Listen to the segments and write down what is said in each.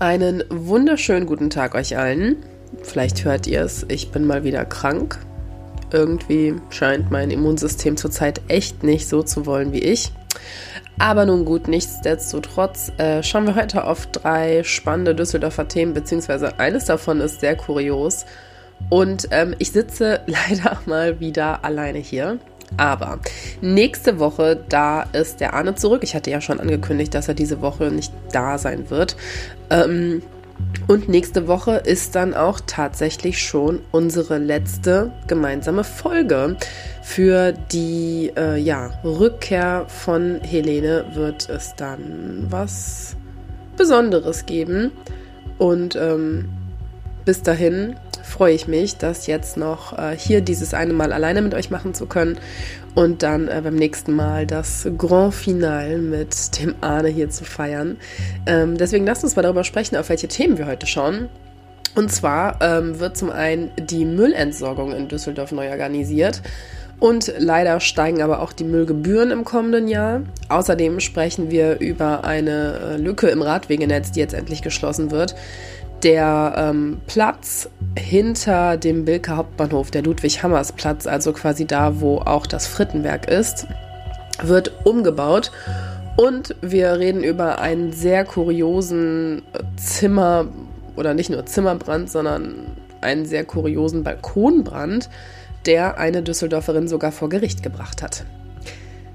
Einen wunderschönen guten Tag euch allen. Vielleicht hört ihr es, ich bin mal wieder krank. Irgendwie scheint mein Immunsystem zurzeit echt nicht so zu wollen wie ich. Aber nun gut, nichtsdestotrotz äh, schauen wir heute auf drei spannende Düsseldorfer Themen, beziehungsweise eines davon ist sehr kurios. Und ähm, ich sitze leider mal wieder alleine hier. Aber nächste Woche, da ist der Arne zurück. Ich hatte ja schon angekündigt, dass er diese Woche nicht da sein wird. Ähm, und nächste Woche ist dann auch tatsächlich schon unsere letzte gemeinsame Folge. Für die äh, ja, Rückkehr von Helene wird es dann was Besonderes geben. Und ähm, bis dahin freue ich mich, das jetzt noch äh, hier dieses eine Mal alleine mit euch machen zu können und dann äh, beim nächsten Mal das Grand Final mit dem Arne hier zu feiern. Ähm, deswegen lasst uns mal darüber sprechen, auf welche Themen wir heute schauen. Und zwar ähm, wird zum einen die Müllentsorgung in Düsseldorf neu organisiert. Und leider steigen aber auch die Müllgebühren im kommenden Jahr. Außerdem sprechen wir über eine äh, Lücke im Radwegenetz, die jetzt endlich geschlossen wird. Der ähm, Platz hinter dem Bilker Hauptbahnhof, der Ludwig-Hammers-Platz, also quasi da, wo auch das Frittenwerk ist, wird umgebaut. Und wir reden über einen sehr kuriosen Zimmer, oder nicht nur Zimmerbrand, sondern einen sehr kuriosen Balkonbrand, der eine Düsseldorferin sogar vor Gericht gebracht hat.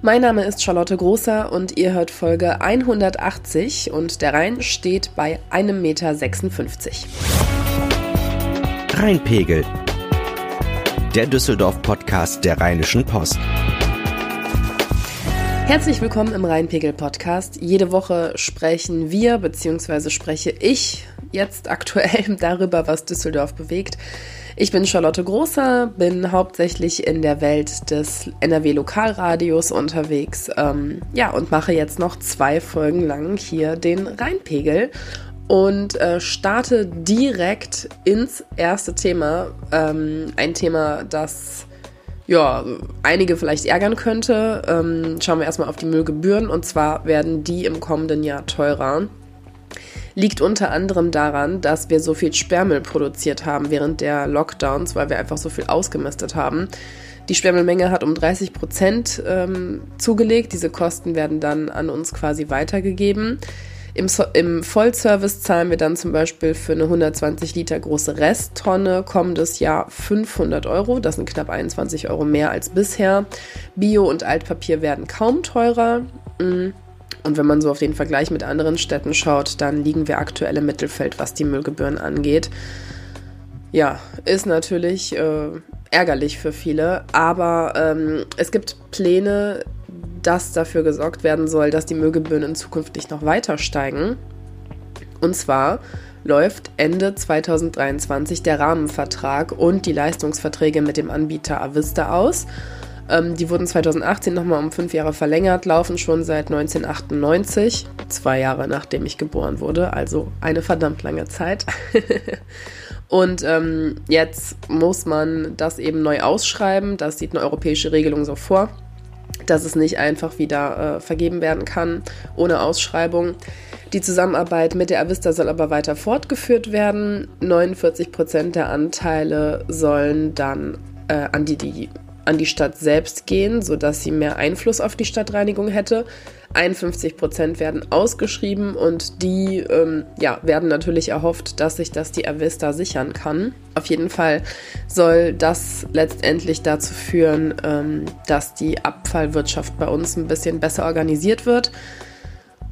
Mein Name ist Charlotte Großer und ihr hört Folge 180 und der Rhein steht bei 1,56 Meter. Rheinpegel. Der Düsseldorf-Podcast der Rheinischen Post. Herzlich willkommen im Rheinpegel-Podcast. Jede Woche sprechen wir bzw. spreche ich jetzt aktuell darüber, was Düsseldorf bewegt. Ich bin Charlotte Großer, bin hauptsächlich in der Welt des NRW-Lokalradios unterwegs. Ähm, ja, und mache jetzt noch zwei Folgen lang hier den Rheinpegel und äh, starte direkt ins erste Thema. Ähm, ein Thema, das ja, einige vielleicht ärgern könnte. Ähm, schauen wir erstmal auf die Müllgebühren und zwar werden die im kommenden Jahr teurer liegt unter anderem daran, dass wir so viel Sperrmüll produziert haben während der Lockdowns, weil wir einfach so viel ausgemistet haben. Die Sperrmüllmenge hat um 30 Prozent ähm, zugelegt. Diese Kosten werden dann an uns quasi weitergegeben. Im, so Im Vollservice zahlen wir dann zum Beispiel für eine 120 Liter große Resttonne kommendes Jahr 500 Euro. Das sind knapp 21 Euro mehr als bisher. Bio und Altpapier werden kaum teurer. Mhm. Und wenn man so auf den Vergleich mit anderen Städten schaut, dann liegen wir aktuell im Mittelfeld, was die Müllgebühren angeht. Ja, ist natürlich äh, ärgerlich für viele, aber ähm, es gibt Pläne, dass dafür gesorgt werden soll, dass die Müllgebühren in Zukunft nicht noch weiter steigen. Und zwar läuft Ende 2023 der Rahmenvertrag und die Leistungsverträge mit dem Anbieter Avista aus. Ähm, die wurden 2018 nochmal um fünf Jahre verlängert, laufen schon seit 1998, zwei Jahre nachdem ich geboren wurde, also eine verdammt lange Zeit. Und ähm, jetzt muss man das eben neu ausschreiben. Das sieht eine europäische Regelung so vor, dass es nicht einfach wieder äh, vergeben werden kann ohne Ausschreibung. Die Zusammenarbeit mit der Avista soll aber weiter fortgeführt werden. 49 Prozent der Anteile sollen dann äh, an die, die an die Stadt selbst gehen, sodass sie mehr Einfluss auf die Stadtreinigung hätte. 51 Prozent werden ausgeschrieben und die ähm, ja, werden natürlich erhofft, dass sich das die Avista sichern kann. Auf jeden Fall soll das letztendlich dazu führen, ähm, dass die Abfallwirtschaft bei uns ein bisschen besser organisiert wird.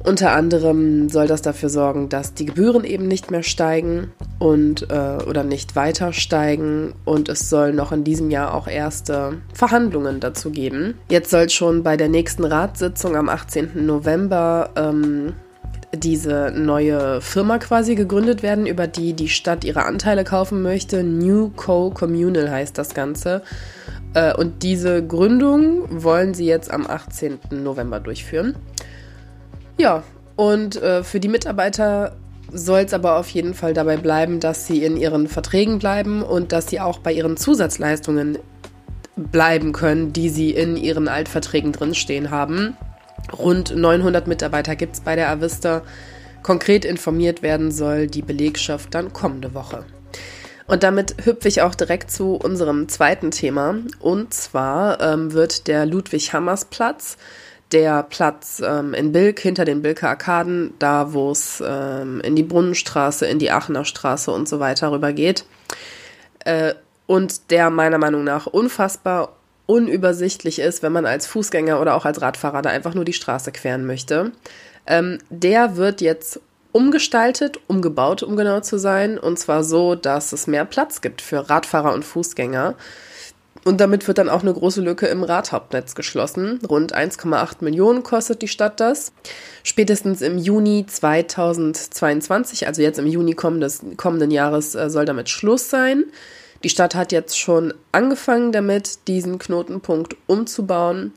Unter anderem soll das dafür sorgen, dass die Gebühren eben nicht mehr steigen und äh, oder nicht weiter steigen und es soll noch in diesem Jahr auch erste Verhandlungen dazu geben. Jetzt soll schon bei der nächsten Ratssitzung am 18. November ähm, diese neue Firma quasi gegründet werden, über die die Stadt ihre Anteile kaufen möchte. New Co Communal heißt das Ganze. Äh, und diese Gründung wollen sie jetzt am 18. November durchführen. Ja, und äh, für die Mitarbeiter soll es aber auf jeden Fall dabei bleiben, dass sie in ihren Verträgen bleiben und dass sie auch bei ihren Zusatzleistungen bleiben können, die sie in ihren Altverträgen drinstehen haben. Rund 900 Mitarbeiter gibt es bei der Avista. Konkret informiert werden soll die Belegschaft dann kommende Woche. Und damit hüpfe ich auch direkt zu unserem zweiten Thema. Und zwar ähm, wird der Ludwig-Hammers-Platz, der Platz ähm, in Bilk, hinter den Bilker Arkaden, da wo es ähm, in die Brunnenstraße, in die Aachener Straße und so weiter rüber geht, äh, und der meiner Meinung nach unfassbar unübersichtlich ist, wenn man als Fußgänger oder auch als Radfahrer da einfach nur die Straße queren möchte. Ähm, der wird jetzt umgestaltet, umgebaut, um genau zu sein, und zwar so, dass es mehr Platz gibt für Radfahrer und Fußgänger. Und damit wird dann auch eine große Lücke im Radhauptnetz geschlossen. Rund 1,8 Millionen kostet die Stadt das. Spätestens im Juni 2022, also jetzt im Juni kommendes, kommenden Jahres, äh, soll damit Schluss sein. Die Stadt hat jetzt schon angefangen damit, diesen Knotenpunkt umzubauen.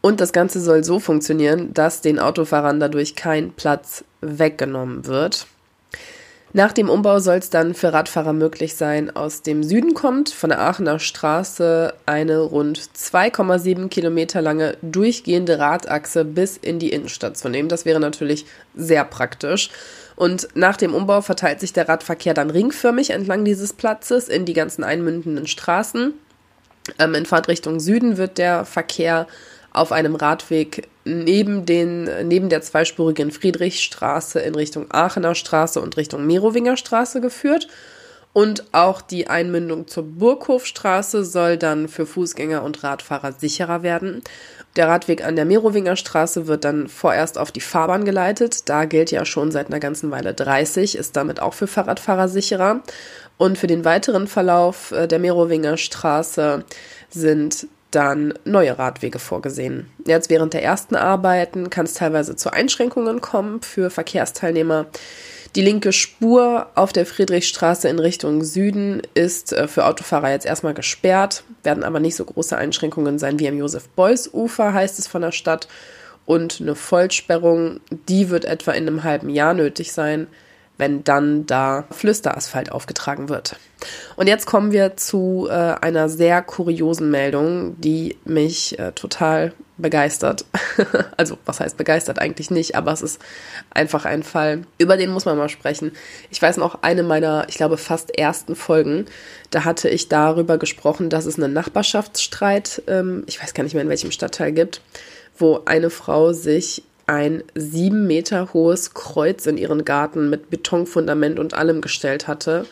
Und das Ganze soll so funktionieren, dass den Autofahrern dadurch kein Platz weggenommen wird. Nach dem Umbau soll es dann für Radfahrer möglich sein, aus dem Süden kommt, von der Aachener Straße, eine rund 2,7 Kilometer lange durchgehende Radachse bis in die Innenstadt zu nehmen. Das wäre natürlich sehr praktisch. Und nach dem Umbau verteilt sich der Radverkehr dann ringförmig entlang dieses Platzes in die ganzen einmündenden Straßen. Ähm, in Fahrtrichtung Süden wird der Verkehr auf einem Radweg neben, den, neben der zweispurigen Friedrichstraße in Richtung Aachener Straße und Richtung Merowinger Straße geführt. Und auch die Einmündung zur Burghofstraße soll dann für Fußgänger und Radfahrer sicherer werden. Der Radweg an der Merowinger Straße wird dann vorerst auf die Fahrbahn geleitet. Da gilt ja schon seit einer ganzen Weile 30, ist damit auch für Fahrradfahrer sicherer. Und für den weiteren Verlauf äh, der Merowinger Straße sind dann neue Radwege vorgesehen. Jetzt während der ersten Arbeiten kann es teilweise zu Einschränkungen kommen für Verkehrsteilnehmer. Die linke Spur auf der Friedrichstraße in Richtung Süden ist äh, für Autofahrer jetzt erstmal gesperrt, werden aber nicht so große Einschränkungen sein wie am Josef-Beuys-Ufer, heißt es von der Stadt. Und eine Vollsperrung, die wird etwa in einem halben Jahr nötig sein, wenn dann da Flüsterasphalt aufgetragen wird. Und jetzt kommen wir zu äh, einer sehr kuriosen Meldung, die mich äh, total begeistert. also, was heißt begeistert? Eigentlich nicht, aber es ist einfach ein Fall, über den muss man mal sprechen. Ich weiß noch, eine meiner, ich glaube, fast ersten Folgen, da hatte ich darüber gesprochen, dass es einen Nachbarschaftsstreit, ähm, ich weiß gar nicht mehr in welchem Stadtteil gibt, wo eine Frau sich ein sieben Meter hohes Kreuz in ihren Garten mit Betonfundament und allem gestellt hatte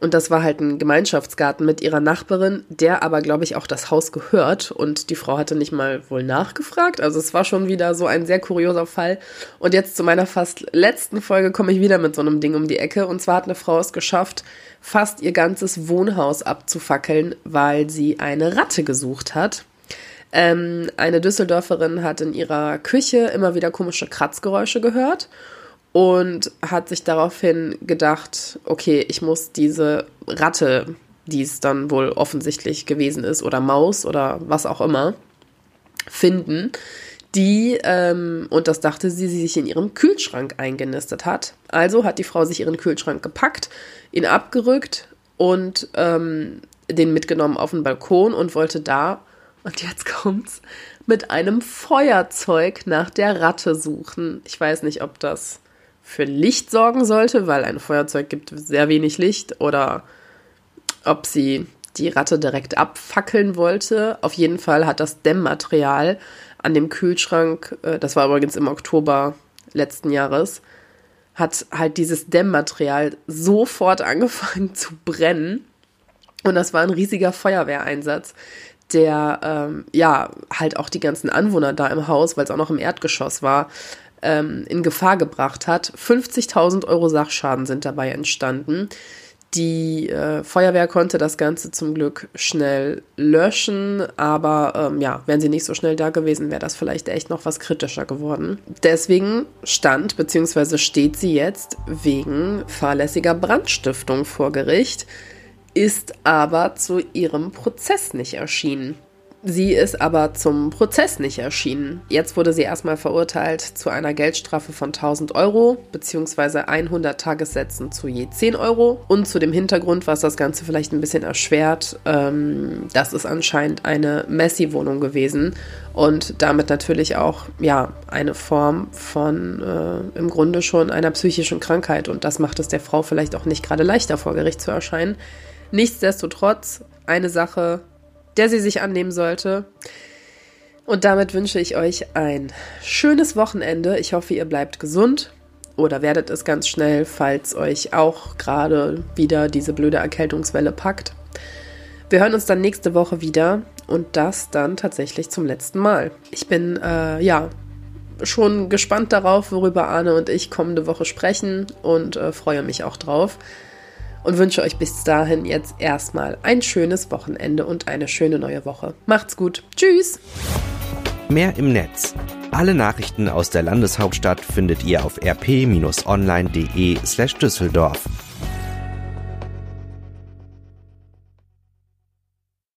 und das war halt ein Gemeinschaftsgarten mit ihrer Nachbarin, der aber, glaube ich, auch das Haus gehört. Und die Frau hatte nicht mal wohl nachgefragt. Also es war schon wieder so ein sehr kurioser Fall. Und jetzt zu meiner fast letzten Folge komme ich wieder mit so einem Ding um die Ecke. Und zwar hat eine Frau es geschafft, fast ihr ganzes Wohnhaus abzufackeln, weil sie eine Ratte gesucht hat. Ähm, eine Düsseldorferin hat in ihrer Küche immer wieder komische Kratzgeräusche gehört und hat sich daraufhin gedacht, okay, ich muss diese Ratte, die es dann wohl offensichtlich gewesen ist, oder Maus oder was auch immer, finden, die, ähm, und das dachte sie, sie sich in ihrem Kühlschrank eingenistet hat. Also hat die Frau sich ihren Kühlschrank gepackt, ihn abgerückt und ähm, den mitgenommen auf den Balkon und wollte da, und jetzt kommt's, mit einem Feuerzeug nach der Ratte suchen. Ich weiß nicht, ob das für Licht sorgen sollte, weil ein Feuerzeug gibt sehr wenig Licht oder ob sie die Ratte direkt abfackeln wollte. Auf jeden Fall hat das Dämmmaterial an dem Kühlschrank, äh, das war übrigens im Oktober letzten Jahres, hat halt dieses Dämmmaterial sofort angefangen zu brennen. Und das war ein riesiger Feuerwehreinsatz, der ähm, ja halt auch die ganzen Anwohner da im Haus, weil es auch noch im Erdgeschoss war, ähm, in Gefahr gebracht hat. 50.000 Euro Sachschaden sind dabei entstanden. Die äh, Feuerwehr konnte das Ganze zum Glück schnell löschen, aber ähm, ja, wären sie nicht so schnell da gewesen, wäre das vielleicht echt noch was kritischer geworden. Deswegen stand bzw. steht sie jetzt wegen fahrlässiger Brandstiftung vor Gericht, ist aber zu ihrem Prozess nicht erschienen. Sie ist aber zum Prozess nicht erschienen. Jetzt wurde sie erstmal verurteilt zu einer Geldstrafe von 1000 Euro bzw. 100 Tagessätzen zu je 10 Euro. Und zu dem Hintergrund, was das Ganze vielleicht ein bisschen erschwert, ähm, das ist anscheinend eine Messi-Wohnung gewesen und damit natürlich auch ja eine Form von äh, im Grunde schon einer psychischen Krankheit. Und das macht es der Frau vielleicht auch nicht gerade leichter vor Gericht zu erscheinen. Nichtsdestotrotz eine Sache, der sie sich annehmen sollte. Und damit wünsche ich euch ein schönes Wochenende. Ich hoffe, ihr bleibt gesund oder werdet es ganz schnell, falls euch auch gerade wieder diese blöde Erkältungswelle packt. Wir hören uns dann nächste Woche wieder und das dann tatsächlich zum letzten Mal. Ich bin äh, ja schon gespannt darauf, worüber Arne und ich kommende Woche sprechen und äh, freue mich auch drauf und wünsche euch bis dahin jetzt erstmal ein schönes Wochenende und eine schöne neue Woche. Macht's gut. Tschüss. Mehr im Netz. Alle Nachrichten aus der Landeshauptstadt findet ihr auf rp-online.de slash Düsseldorf.